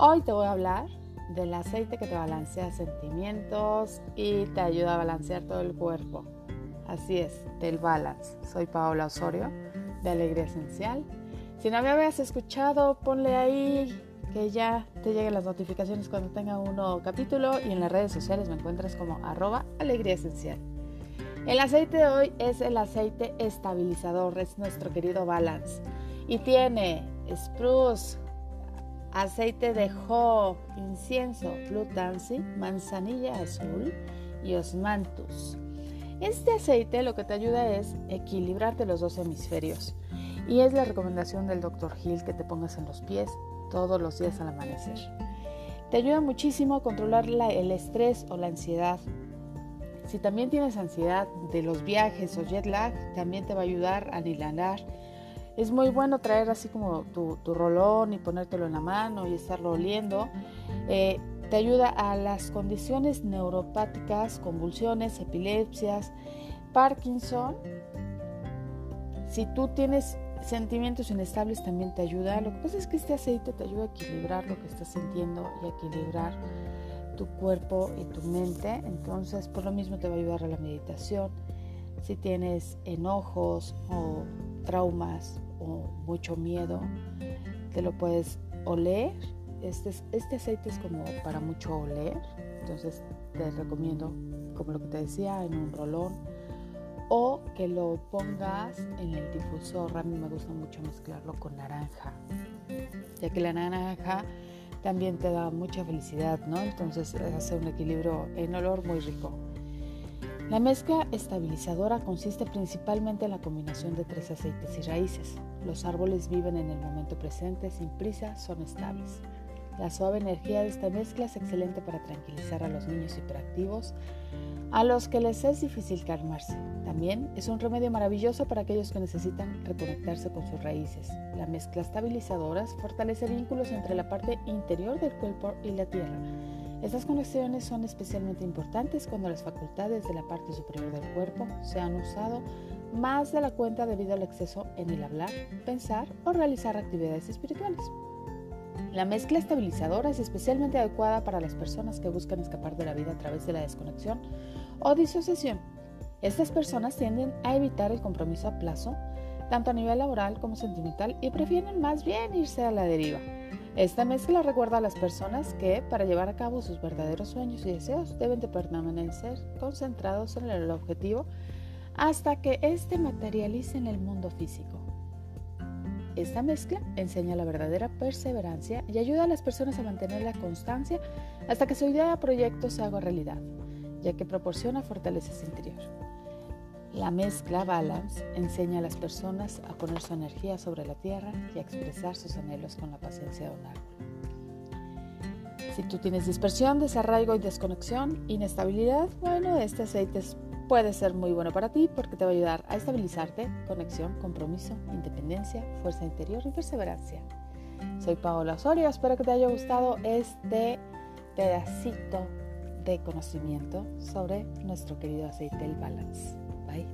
Hoy te voy a hablar del aceite que te balancea sentimientos y te ayuda a balancear todo el cuerpo. Así es, del balance. Soy Paola Osorio de Alegría Esencial. Si no me habías escuchado, ponle ahí que ya te lleguen las notificaciones cuando tenga un nuevo capítulo y en las redes sociales me encuentras como arroba alegría esencial. El aceite de hoy es el aceite estabilizador, es nuestro querido Balance y tiene spruce, aceite de jo, incienso, blue tansy, manzanilla azul y osmanthus. Este aceite lo que te ayuda es equilibrarte los dos hemisferios y es la recomendación del Dr. Hill que te pongas en los pies todos los días al amanecer. Te ayuda muchísimo a controlar el estrés o la ansiedad. Si también tienes ansiedad de los viajes o jet lag, también te va a ayudar a aliviar es muy bueno traer así como tu, rolón y ponértelo en la mano y estarlo oliendo. Eh, te ayuda a las condiciones neuropáticas, convulsiones, epilepsias, Parkinson. Si tú tienes sentimientos inestables también te ayuda. Lo que pasa es que este aceite te ayuda a equilibrar lo que estás sintiendo y a equilibrar tu cuerpo y tu mente. Entonces, por lo mismo te va a ayudar a la meditación. Si tienes enojos o traumas o mucho miedo, te lo puedes oler. Este, este aceite es como para mucho oler, entonces te recomiendo, como lo que te decía, en un rolón o que lo pongas en el difusor. A mí me gusta mucho mezclarlo con naranja, ya que la naranja también te da mucha felicidad, ¿no? Entonces hace un equilibrio en olor muy rico. La mezcla estabilizadora consiste principalmente en la combinación de tres aceites y raíces. Los árboles viven en el momento presente, sin prisa, son estables. La suave energía de esta mezcla es excelente para tranquilizar a los niños hiperactivos, a los que les es difícil calmarse. También es un remedio maravilloso para aquellos que necesitan reconectarse con sus raíces. La mezcla estabilizadora fortalece vínculos entre la parte interior del cuerpo y la tierra estas conexiones son especialmente importantes cuando las facultades de la parte superior del cuerpo se han usado más de la cuenta debido al exceso en el hablar, pensar o realizar actividades espirituales. La mezcla estabilizadora es especialmente adecuada para las personas que buscan escapar de la vida a través de la desconexión o disociación. Estas personas tienden a evitar el compromiso a plazo, tanto a nivel laboral como sentimental, y prefieren más bien irse a la deriva. Esta mezcla recuerda a las personas que, para llevar a cabo sus verdaderos sueños y deseos, deben de permanecer concentrados en el objetivo hasta que éste materialice en el mundo físico. Esta mezcla enseña la verdadera perseverancia y ayuda a las personas a mantener la constancia hasta que su idea de proyecto se haga realidad, ya que proporciona fortaleza interior. La mezcla Balance enseña a las personas a poner su energía sobre la tierra y a expresar sus anhelos con la paciencia de un árbol. Si tú tienes dispersión, desarraigo y desconexión, inestabilidad, bueno, este aceite puede ser muy bueno para ti porque te va a ayudar a estabilizarte, conexión, compromiso, independencia, fuerza interior y perseverancia. Soy Paola Osorio, espero que te haya gustado este pedacito de conocimiento sobre nuestro querido aceite el Balance. Bye.